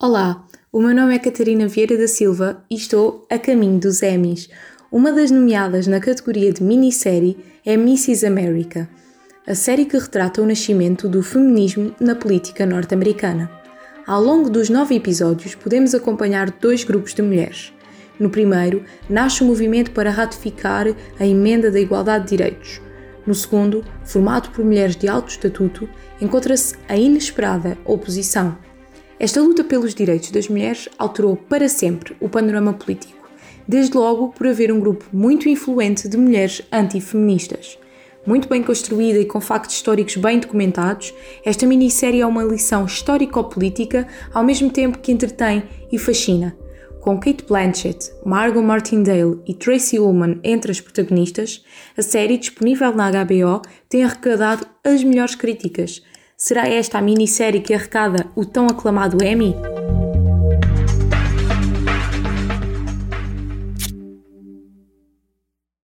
Olá, o meu nome é Catarina Vieira da Silva e estou a caminho dos Emmys. Uma das nomeadas na categoria de minissérie é Mrs. America, a série que retrata o nascimento do feminismo na política norte-americana. Ao longo dos nove episódios, podemos acompanhar dois grupos de mulheres. No primeiro, nasce o um movimento para ratificar a emenda da igualdade de direitos. No segundo, formado por mulheres de alto estatuto, encontra-se a inesperada oposição esta luta pelos direitos das mulheres alterou para sempre o panorama político, desde logo por haver um grupo muito influente de mulheres antifeministas. Muito bem construída e com factos históricos bem documentados, esta minissérie é uma lição histórico-política ao mesmo tempo que entretém e fascina. Com Kate Blanchett, Margot Martindale e Tracy Ullman entre as protagonistas, a série disponível na HBO tem arrecadado as melhores críticas, Será esta a minissérie que arrecada o tão aclamado Emmy?